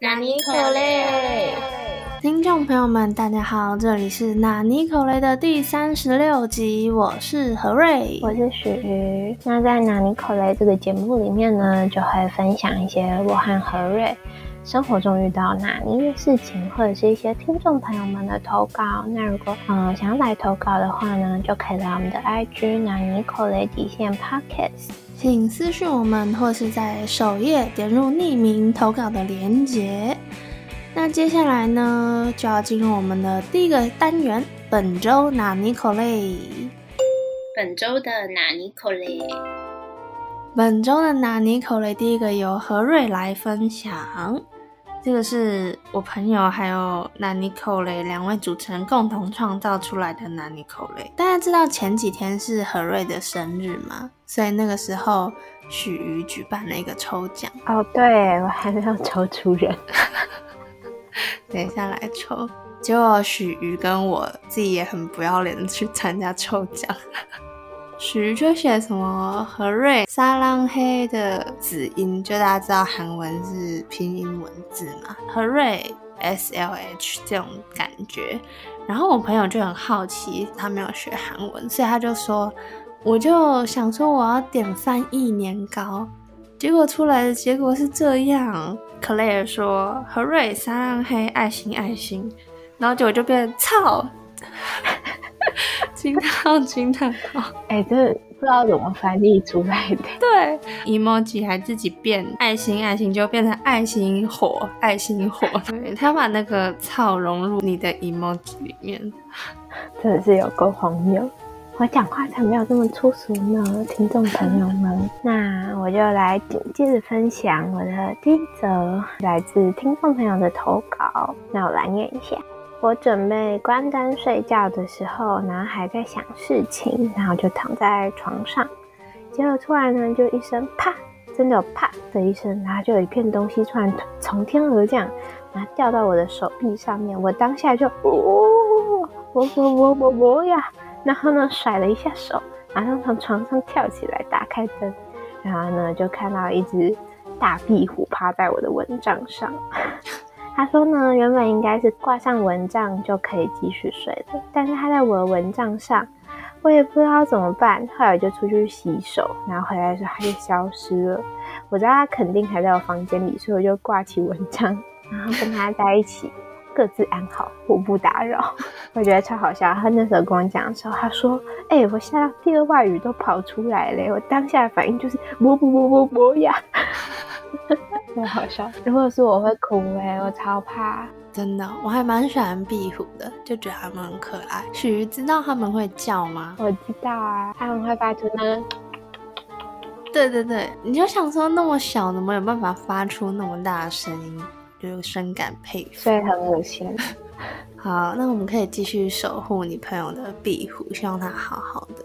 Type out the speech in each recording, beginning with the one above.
纳尼可雷，听众朋友们，大家好，这里是纳尼可雷的第三十六集，我是何瑞，我是许瑜。那在纳尼可雷这个节目里面呢，就会分享一些我和何瑞生活中遇到哪一的事情，或者是一些听众朋友们的投稿。那如果呃想要来投稿的话呢，就可以来我们的 IG 纳尼可雷底线 Pockets。请私讯我们，或是在首页点入匿名投稿的连结。那接下来呢，就要进入我们的第一个单元——本周纳尼口雷。本周的纳尼口雷。本周的纳尼口雷，第一个由何瑞来分享。这个是我朋友还有南尼口雷两位主持人共同创造出来的南尼口雷。大家知道前几天是何瑞的生日吗？所以那个时候许瑜举办了一个抽奖。哦，对，我还没有抽出人，等一下来抽。结果许瑜跟我自己也很不要脸的去参加抽奖。徐就写什么何瑞沙浪黑的子音，就大家知道韩文是拼音文字嘛，何瑞 S L H 这种感觉。然后我朋友就很好奇，他没有学韩文，所以他就说，我就想说我要点翻译年糕，结果出来的结果是这样。Claire 说何瑞沙浪黑爱心爱心，然后结果就变操。惊叹惊叹号！哎，这不知道怎么翻译出来的。对，emoji 还自己变爱心，爱心就变成爱心火，爱心火。对他把那个草融入你的 emoji 里面，真的是有够荒谬。我讲话才没有这么粗俗呢，听众朋友们。那我就来紧接着分享我的第一则来自听众朋友的投稿。那我来念一下。我准备关灯睡觉的时候，然后还在想事情，然后就躺在床上，结果突然呢，就一声啪，真的有啪的一声，然后就有一片东西突然从天而降，然后掉到我的手臂上面，我当下就 哦，我我我我我呀，然后呢甩了一下手，马上从床上跳起来，打开灯，然后呢就看到一只大壁虎趴在我的蚊帐上。他说呢，原本应该是挂上蚊帐就可以继续睡的，但是他在我的蚊帐上，我也不知道怎么办。后来就出去洗手，然后回来的时候他就消失了。我知道他肯定还在我房间里，所以我就挂起蚊帐，然后跟他在一起，各自安好，互不打扰。我觉得超好笑。他那时候跟我讲的时候，他说：“哎，我吓到第二外语都跑出来了。”我当下的反应就是“不不不不不呀”。太好笑！如果是我会哭哎，我超怕。真的，我还蛮喜欢壁虎的，就觉得它们很可爱。许鱼知道它们会叫吗？我知道啊，它们会发出那个……对对对，你就想说那么小，怎么有办法发出那么大的声音？就深感佩服。所以很恶心。好，那我们可以继续守护你朋友的壁虎，希望它好好的。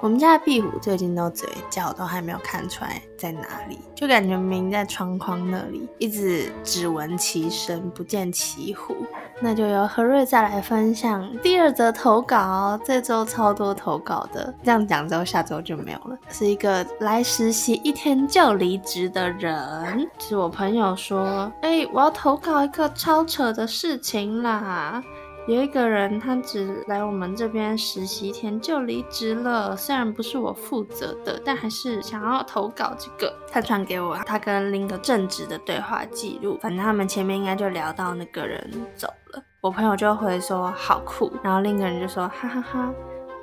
我们家的壁虎最近都嘴叫，都还没有看出来在哪里，就感觉明在窗框那里，一直只闻其声不见其虎。那就由何瑞再来分享第二则投稿，这周超多投稿的，这样讲之后下周就没有了。是一个来实习一天就离职的人，是我朋友说，哎，我要投稿一个超扯的事情啦。有一个人，他只来我们这边实习一天就离职了。虽然不是我负责的，但还是想要投稿这个。他传给我他跟另一个正职的对话记录，反正他们前面应该就聊到那个人走了。我朋友就回说好酷，然后另一个人就说哈哈哈。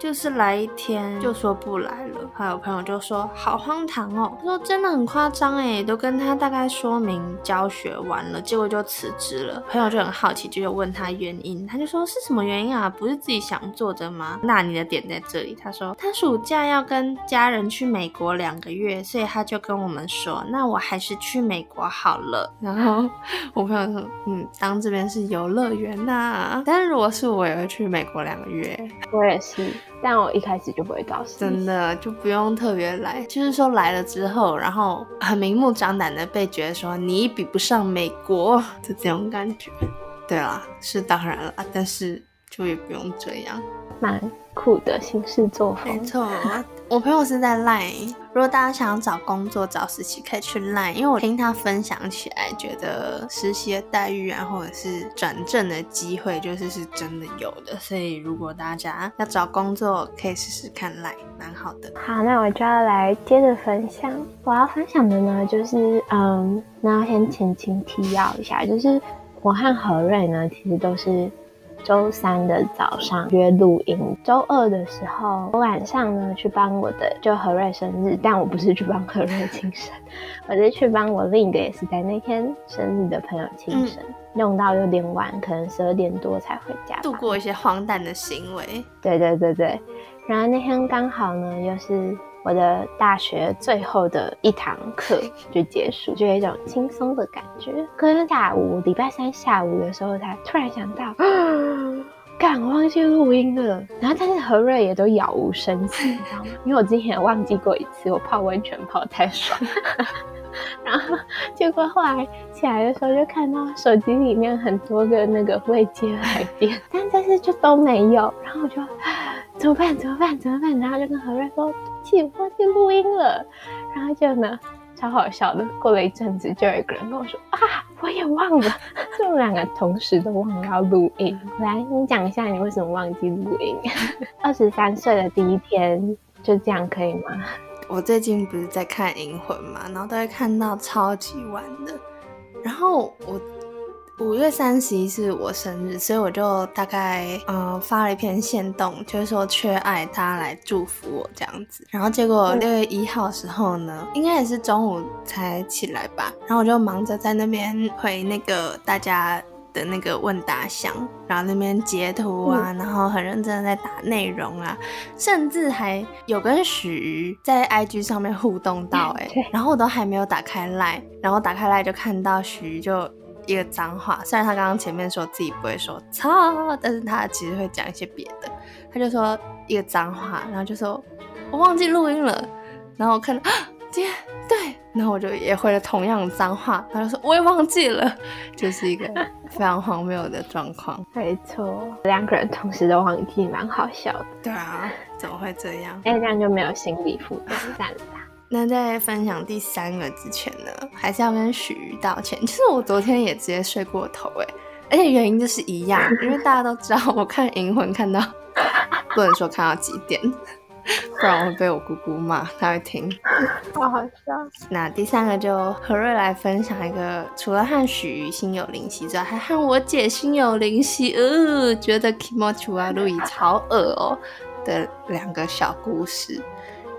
就是来一天就说不来了，还有朋友就说好荒唐哦，他说真的很夸张哎，都跟他大概说明教学完了，结果就辞职了。朋友就很好奇，就有问他原因，他就说是什么原因啊？不是自己想做的吗？那你的点在这里，他说他暑假要跟家人去美国两个月，所以他就跟我们说，那我还是去美国好了。然后我朋友说，嗯，当这边是游乐园呐，但是如果是我也会去美国两个月，我也是。但我一开始就不会告诉，真的就不用特别来，就是说来了之后，然后很明目张胆的被觉得说你比不上美国 的这种感觉。对啦，是当然了，但是就也不用这样，蛮酷的行事作风。没错，我朋友是在 Line，如果大家想要找工作、找实习，可以去 Line，因为我听他分享起来，觉得实习的待遇啊，或者是转正的机会，就是是真的有的。所以如果大家要找工作，可以试试看 Line，蛮好的。好，那我就要来接着分享。我要分享的呢，就是嗯，那要先前情提要一下，就是我和何瑞呢，其实都是。周三的早上约录音，周二的时候我晚上呢去帮我的就何瑞生日，但我不是去帮何瑞庆生，我是去帮我另一个也是在那天生日的朋友庆生，弄到有点晚，可能十二点多才回家，度过一些荒诞的行为。对对对对，然后那天刚好呢又是。我的大学最后的一堂课就结束，就有一种轻松的感觉。可是下午，礼拜三下午的时候，才突然想到，干，忘记录音了。然后，但是何瑞也都杳无声息，你知道吗？因为我之前忘记过一次，我泡温泉泡太爽。然后，结果后来起来的时候，就看到手机里面很多个那个未接来电，但但是就都没有。然后我就 怎么办？怎么办？怎么办？然后就跟何瑞说。记忘记录音了，然后就呢，超好笑的。过了一阵子，就有一个人跟我说：“啊，我也忘了。”就两个同时都忘了要录音。来，你讲一下你为什么忘记录音？二十三岁的第一天就这样可以吗？我最近不是在看《银魂》嘛，然后都会看到超级晚的，然后我。五月三十一是我生日，所以我就大概嗯发了一篇线动，就是说缺爱，大家来祝福我这样子。然后结果六月一号的时候呢，应该也是中午才起来吧，然后我就忙着在那边回那个大家的那个问答箱，然后那边截图啊，然后很认真的在打内容啊，甚至还有跟许瑜在 IG 上面互动到哎，然后我都还没有打开赖，然后打开赖就看到许瑜就。一个脏话，虽然他刚刚前面说自己不会说操，但是他其实会讲一些别的。他就说一个脏话，然后就说我忘记录音了。然后我看到，天，对，然后我就也回了同样的脏话，他就说我也忘记了，就是一个非常荒谬的状况。没错，两个人同时都忘记，蛮好笑的。对啊，怎么会这样？哎，这样就没有心理负担，算了。那在分享第三个之前呢，还是要跟许瑜道歉。其实我昨天也直接睡过头哎，而且原因就是一样，因为大家都知道我看《银魂》看到不能说看到几点，不然我会被我姑姑骂，她会听。好好笑。那第三个就何瑞来分享一个，除了和许瑜心有灵犀之外，还和我姐心有灵犀，呃，觉得 Kimochi 啊路易超恶哦的两个小故事。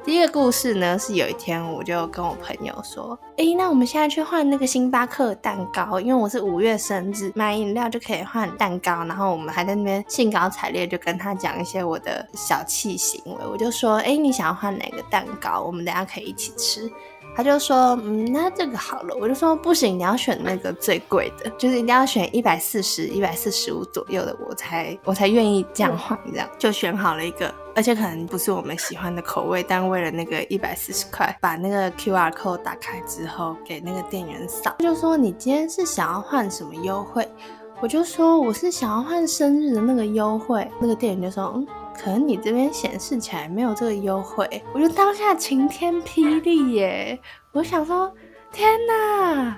第一个故事呢，是有一天我就跟我朋友说，哎，那我们现在去换那个星巴克蛋糕，因为我是五月生日，买饮料就可以换蛋糕。然后我们还在那边兴高采烈，就跟他讲一些我的小气行为。我就说，哎，你想要换哪个蛋糕？我们等下可以一起吃。他就说，嗯，那这个好了。我就说，不行，你要选那个最贵的，就是一定要选一百四十、一百四十五左右的，我才我才愿意这样换。这样就选好了一个，而且可能不是我们喜欢的口味，但为了那个一百四十块，把那个 Q R code 打开之后，给那个店员扫。就说你今天是想要换什么优惠？我就说我是想要换生日的那个优惠。那个店员就说，嗯。可能你这边显示起来没有这个优惠，我就当下晴天霹雳耶！我想说，天哪，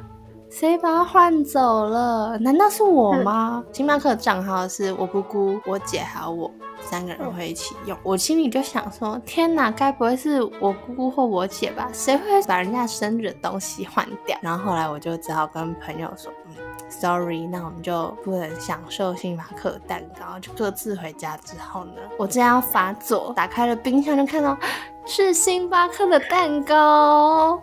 谁把它换走了？难道是我吗？星巴克账号是我姑姑、我姐还有我三个人会一起用，我心里就想说，天哪，该不会是我姑姑或我姐吧？谁会把人家生日的东西换掉？然后后来我就只好跟朋友说，嗯。Sorry，那我们就不能享受星巴克蛋糕，就各自回家之后呢，我正要发作，打开了冰箱就看到是星巴克的蛋糕。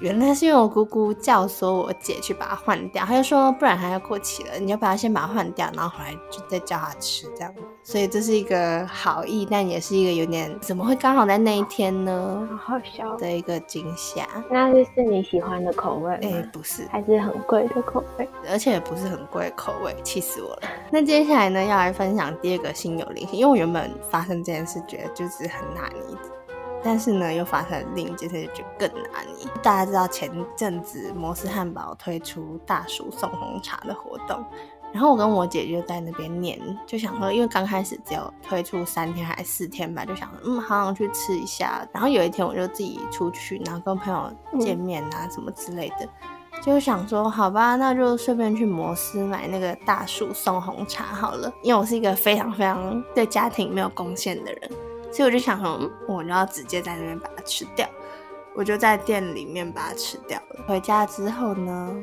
原来是因为我姑姑教唆我姐去把它换掉，她就说不然它要过期了，你要不要先把它换掉，然后回来就再叫她吃这样。所以这是一个好意，但也是一个有点怎么会刚好在那一天呢？好好笑的一个惊吓。那是是你喜欢的口味？哎，不是，还是很贵的口味，而且也不是很贵的口味，气死我了。那接下来呢，要来分享第二个心有灵犀，因为我原本发生这件事觉得就是很拿捏。但是呢，又发生另一件事，就更难你。大家知道前阵子摩斯汉堡推出大叔送红茶的活动，然后我跟我姐就在那边念，就想说，因为刚开始只有推出三天还是四天吧，就想嗯，好想去吃一下。然后有一天我就自己出去，然后跟朋友见面啊，什么之类的，就想说，好吧，那就顺便去摩斯买那个大薯送红茶好了。因为我是一个非常非常对家庭没有贡献的人，所以我就想说，我就要直接在那边把它吃掉。我就在店里面把它吃掉了。回家之后呢，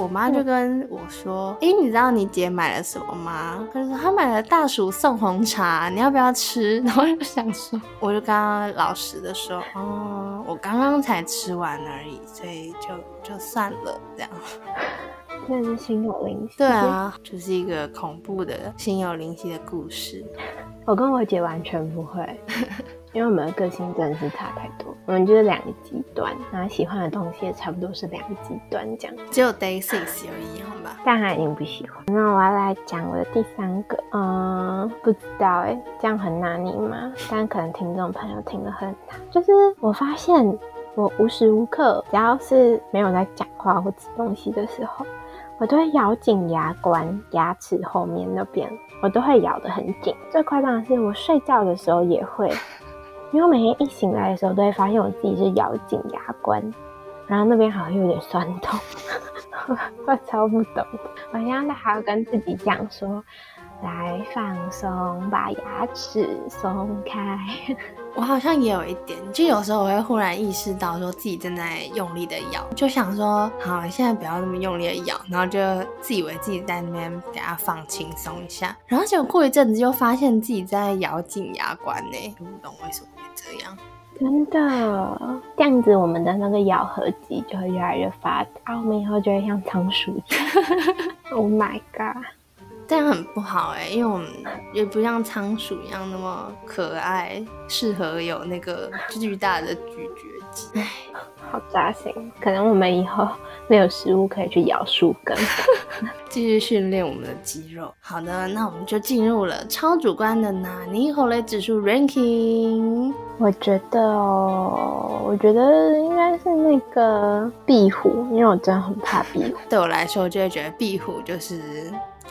我妈就跟我说：“哎，你知道你姐买了什么吗？”她就说：“她买了大薯送红茶，你要不要吃？” 然后就想说，我就刚刚老实的说：“哦，我刚刚才吃完而已，所以就就算了，这样。” 那是心有灵犀。对啊，就是一个恐怖的心有灵犀的故事。我跟我姐完全不会。因为我们的个性真的是差太多，我们就是两个极端，然后喜欢的东西也差不多是两个极端这样。只有 Day Six 有一样吧？但他已经不喜欢。那我要来讲我的第三个，嗯，不知道哎，这样很难你吗？但可能听众朋友听得很难。就是我发现我无时无刻，只要是没有在讲话或吃东西的时候，我都会咬紧牙关，牙齿后面那边我都会咬得很紧。最夸张的是，我睡觉的时候也会。因为我每天一醒来的时候，都会发现我自己是咬紧牙关，然后那边好像有点酸痛，我超不懂。我现在还要跟自己讲说，来放松，把牙齿松开。我好像也有一点，就有时候我会忽然意识到，说自己正在用力的咬，就想说，好，现在不要那么用力的咬，然后就自以为自己在那边给它放轻松一下，然后结果过一阵子就发现自己在咬紧牙关呢，不懂为什么会这样，真的，这样子我们的那个咬合肌就会越来越发达，我们以后就会像仓鼠一样。Oh my god！这样很不好哎，因为我们也不像仓鼠一样那么可爱，适合有那个巨大的咀嚼肌。唉，好扎心。可能我们以后没有食物可以去咬树根，继续训练我们的肌肉。好的，那我们就进入了超主观的纳尼后雷指数 ranking。我觉得哦，我觉得应该是那个壁虎，因为我真的很怕壁虎。对我来说，我就会觉得壁虎就是。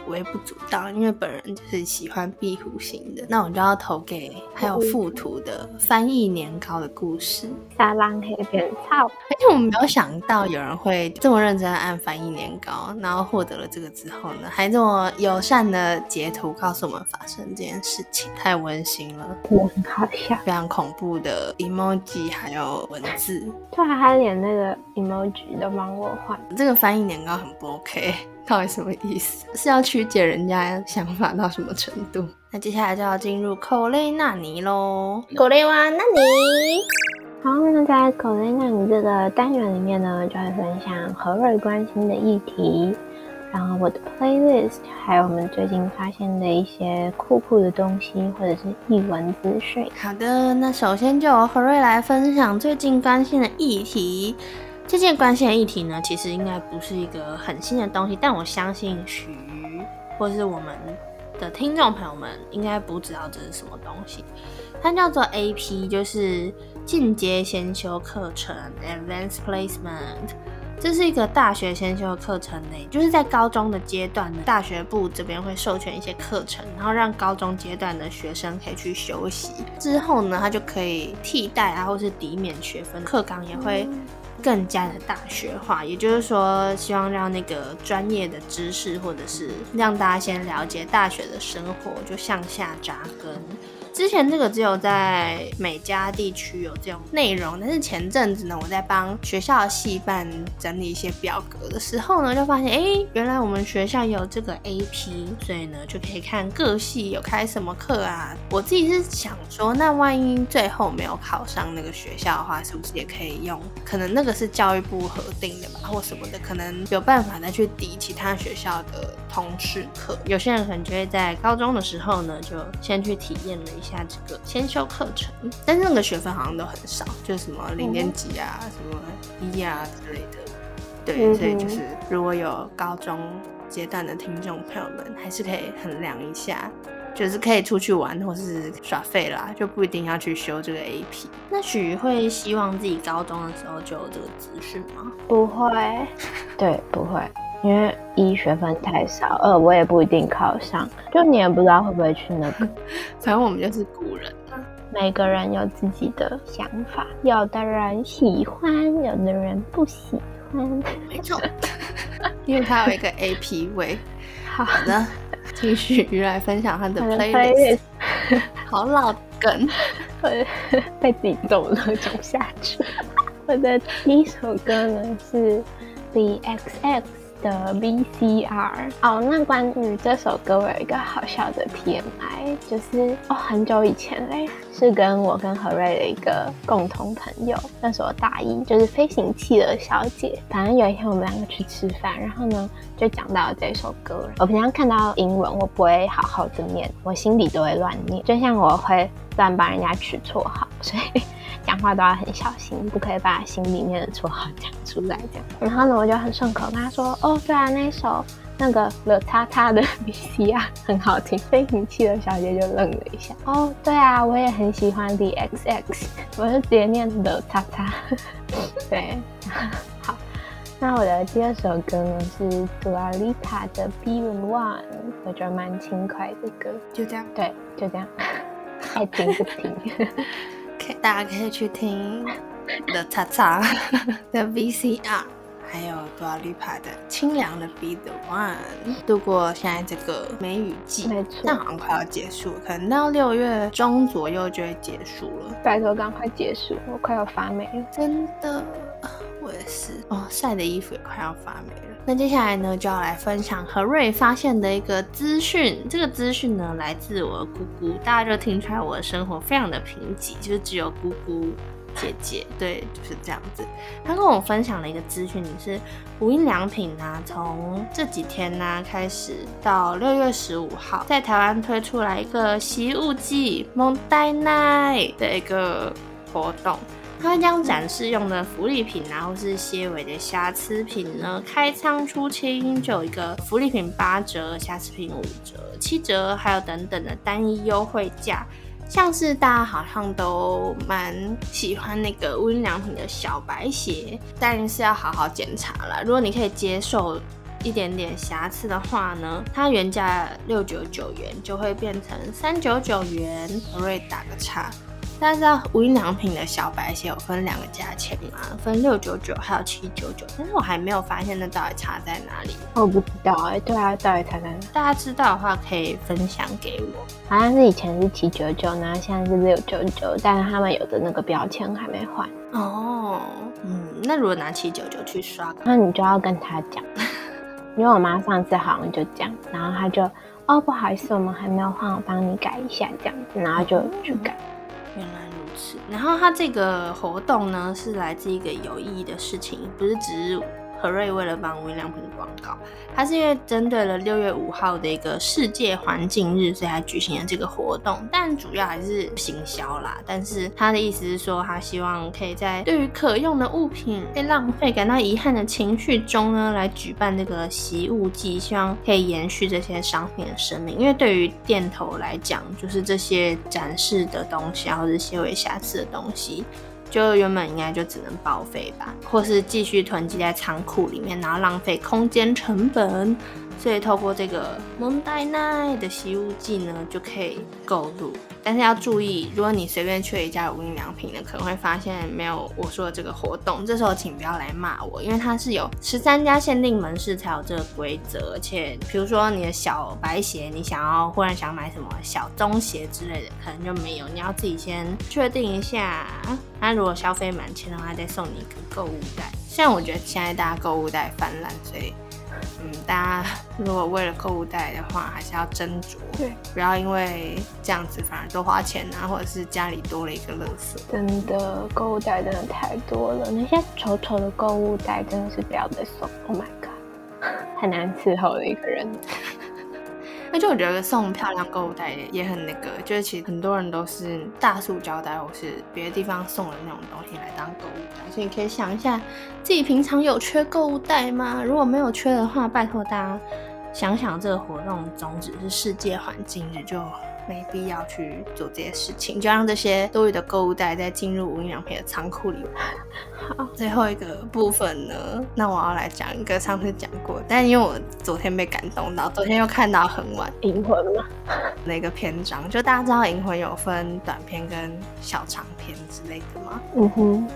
微不足道，因为本人就是喜欢壁虎型的，那我就要投给还有附图的翻译年糕的故事。沙浪黑边草，而且我没有想到有人会这么认真按翻译年糕，然后获得了这个之后呢，还这么友善的截图告诉我们发生这件事情，太温馨了，我很好笑，非常恐怖的 emoji 还有文字，对，他连那个 emoji 都帮我换，这个翻译年糕很不 OK。到底什么意思？是要曲解人家想法到什么程度？那接下来就要进入口雷纳尼喽。口雷哇纳尼。好，那在口雷纳尼这个单元里面呢，就会分享何瑞关心的议题，然后我的 playlist，还有我们最近发现的一些酷酷的东西，或者是译文资讯。好的，那首先就由何瑞来分享最近关心的议题。这件关心的议题呢，其实应该不是一个很新的东西，但我相信许或是我们的听众朋友们应该不知道这是什么东西。它叫做 AP，就是进阶先修课程 （Advanced Placement）。这是一个大学先修课程内，就是在高中的阶段呢，大学部这边会授权一些课程，然后让高中阶段的学生可以去修习。之后呢，他就可以替代啊，或是抵免学分，课纲也会。更加的大学化，也就是说，希望让那个专业的知识，或者是让大家先了解大学的生活，就向下扎根。之前这个只有在美加地区有这种内容，但是前阵子呢，我在帮学校的系办整理一些表格的时候呢，就发现，哎，原来我们学校有这个 AP，所以呢，就可以看各系有开什么课啊。我自己是想说，那万一最后没有考上那个学校的话，是不是也可以用？可能那个是教育部核定的吧，或什么的，可能有办法再去抵其他学校的通识课。有些人可能就会在高中的时候呢，就先去体验了一下。这个先修课程，但是那个学分好像都很少，就是什么零点几啊，什么一啊之类的。对，所以就是如果有高中阶段的听众朋友们，还是可以衡量一下，就是可以出去玩或是耍废啦，就不一定要去修这个 AP。那许会希望自己高中的时候就有这个资讯吗？不会，对，不会。因为一学分太少，二我也不一定考上，就你也不知道会不会去那个。反正我们就是古人啊，每个人有自己的想法，有的人喜欢，有的人不喜欢。没错，因为他有一个 A P V。好的，继续鱼来分享他的 playlist，playlist 好老梗。会被自己逗乐走下去。我的第一首歌呢是 The XX 的 VCR。哦，那关于这首歌，我有一个好笑的 TMI，就是哦很久以前嘞，是跟我跟何瑞的一个共同朋友，那时候大一，就是飞行器的小姐。反正有一天我们两个去吃饭，然后呢就讲到这首歌。我平常看到英文，我不会好好的念，我心里都会乱念，就像我会乱帮人家取绰号，所以。讲话都要很小心，不可以把心里面的绰号讲出来。这样，然后呢，我就很顺口跟他说：“哦，对啊，那首那个了叉叉的 B C R 很好听。”飞行器的小姐就愣了一下。哦，对啊，我也很喜欢 The XX，我就直接念了叉叉。对，好。那我的第二首歌呢是杜阿丽塔的《Be the One》，我觉得蛮轻快的歌。就这样，对，就这样，爱听不听。可以大家可以去听的叉叉 的 VCR，还有多阿丽帕的清凉的 Be the One，度过现在这个梅雨季，没错但好像快要结束了，可能到六月中左右就会结束了。拜托，赶快结束，我快要发霉了。真的，我也是哦，晒的衣服也快要发霉了。那接下来呢，就要来分享何瑞发现的一个资讯。这个资讯呢，来自我的姑姑，大家就听出来我的生活非常的贫瘠，就是只有姑姑姐姐，对，就是这样子。她跟我分享了一个资讯，是无印良品啊，从这几天呢、开始到六月十五号，在台湾推出来一个习物季蒙代奈的一个活动。它会将展示用的福利品啊，或是些微的瑕疵品呢，开仓出清，就有一个福利品八折、瑕疵品五折、七折，还有等等的单一优惠价。像是大家好像都蛮喜欢那个无印良品的小白鞋，但是要好好检查啦。如果你可以接受一点点瑕疵的话呢，它原价六九九元就会变成三九九元。我会打个叉。大家知道无印良品的小白鞋有分两个价钱吗？分六九九还有七九九，但是我还没有发现那到底差在哪里。我不知道哎、对啊，到底差在哪？大家知道的话可以分享给我。好像是以前是七九九，然后现在是六九九，但是他们有的那个标签还没换，哦，嗯，那如果拿七九九去刷，那你就要跟他讲，因为我妈上次好像就这样，然后她就哦不好意思，我们还没有换，我帮你改一下这样子，然后就去改。原来如此。然后它这个活动呢，是来自一个有意义的事情，不是只是何瑞为了帮无印良品广告，它是因为针对了六月五号的一个世界环境日，所以才举行了这个活动。但主要还是行销啦。但是他的意思是说，他希望可以在对于可用的物品被浪费感到遗憾的情绪中呢，来举办这个习物季，希望可以延续这些商品的生命。因为对于店头来讲，就是这些展示的东西，或者些微瑕疵的东西。就原本应该就只能报废吧，或是继续囤积在仓库里面，然后浪费空间成本。所以透过这个蒙代奈的洗物剂呢，就可以购入。但是要注意，如果你随便去一家无印良品呢，可能会发现没有我说的这个活动。这时候请不要来骂我，因为它是有十三家限定门市才有这个规则。而且比如说你的小白鞋，你想要忽然想买什么小棕鞋之类的，可能就没有。你要自己先确定一下。那如果消费满千的话，再送你一个购物袋。虽然我觉得现在大家购物袋泛滥，所以。嗯，大家如果为了购物袋的话，还是要斟酌，对，不要因为这样子反而多花钱啊，或者是家里多了一个垃圾。真的购物袋真的太多了，那些丑丑的购物袋真的是不要再送。Oh my god，很难伺候的一个人。那就我觉得送漂亮购物袋也很那个，就是其实很多人都是大塑胶袋或是别的地方送的那种东西来当购物袋，所以你可以想一下自己平常有缺购物袋吗？如果没有缺的话，拜托大家想想这个活动宗旨是世界环境日，就没必要去做这些事情，就让这些多余的购物袋再进入无印良品的仓库里。好，最后一个部分呢，那我要来讲一个上次讲过，但因为我昨天被感动到，昨天又看到很晚，银魂吗？那个篇章，就大家知道银魂有分短篇跟小长篇之类的吗？嗯哼。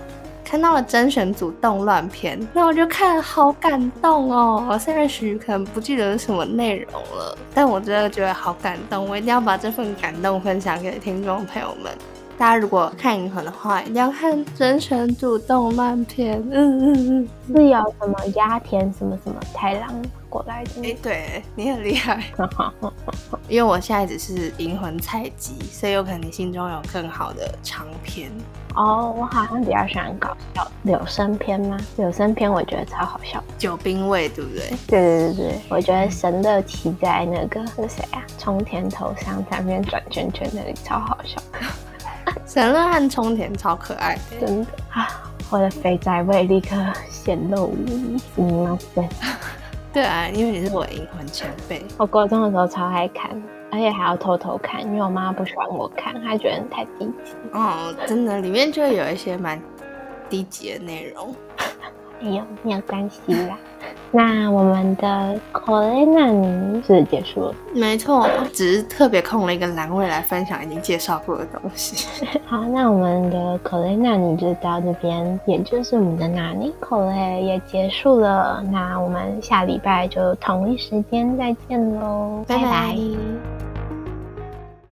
看到了甄选组动乱片，那我就看好感动哦。虽然许可能不记得是什么内容了，但我真的觉得好感动。我一定要把这份感动分享给听众朋友们。大家如果看银河的话，一定要看甄选组动漫片。嗯嗯嗯，是有什么鸭田什么什么太郎过来的？哎，对你很厉害。因为我现在只是银魂菜鸡，所以有可能你心中有更好的长篇。哦，我好像比较喜欢搞笑柳生篇吗？柳生篇我觉得超好笑，九兵卫对不对？对对对对，我觉得神乐骑在那个是谁啊？冲田头上在那边转圈圈那里超好笑。神乐和冲田超可爱，真的啊！我的肥宅味立刻显露无遗。嗯，对，对啊，因为你是我银魂前辈，我高中的时候超爱看。而且还要偷偷看，因为我妈不喜欢我看，她觉得太低级。哦，真的，里面就有一些蛮低级的内容。哎呦，没有关系啦。那我们的可雷娜尼是结束了，没错，只是特别空了一个栏位来分享已经介绍过的东西。好，那我们的可雷娜尼就到这边，也就是我们的纳尼可雷也结束了。那我们下礼拜就同一时间再见喽，拜拜。